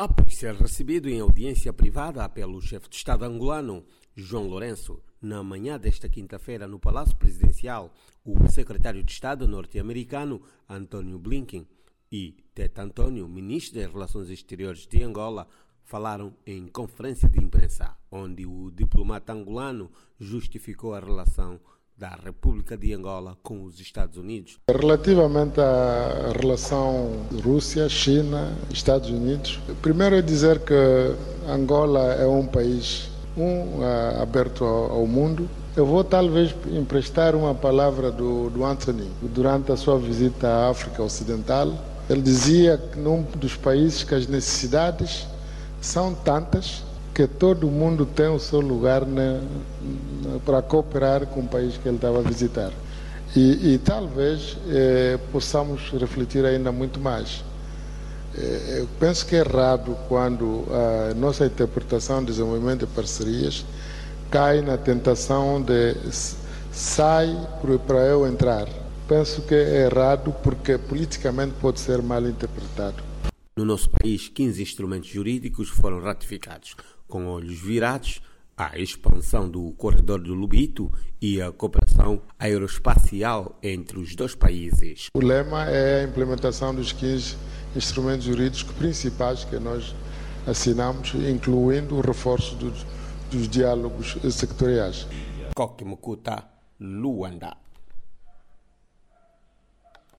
Após ser recebido em audiência privada pelo chefe de Estado angolano, João Lourenço, na manhã desta quinta-feira no Palácio Presidencial, o secretário de Estado norte-americano Antônio Blinken e Tete Antônio, ministro das Relações Exteriores de Angola, falaram em conferência de imprensa, onde o diplomata angolano justificou a relação da República de Angola com os Estados Unidos. Relativamente à relação Rússia, China, Estados Unidos, primeiro é dizer que Angola é um país um aberto ao, mundo. Eu vou talvez emprestar uma palavra do, do Anthony durante a sua visita à África Ocidental. Ele dizia que num dos países que as necessidades são tantas que todo mundo tem o seu lugar para cooperar com o país que ele estava a visitar. E, e talvez eh, possamos refletir ainda muito mais. Eh, eu penso que é errado quando a nossa interpretação de desenvolvimento de parcerias cai na tentação de sai para eu entrar. Penso que é errado porque politicamente pode ser mal interpretado. No nosso país, 15 instrumentos jurídicos foram ratificados com olhos virados à expansão do corredor do Lubito e a cooperação aeroespacial entre os dois países. O lema é a implementação dos 15 instrumentos jurídicos principais que nós assinamos, incluindo o reforço dos, dos diálogos sectoriais. Kokimukuta, Luanda.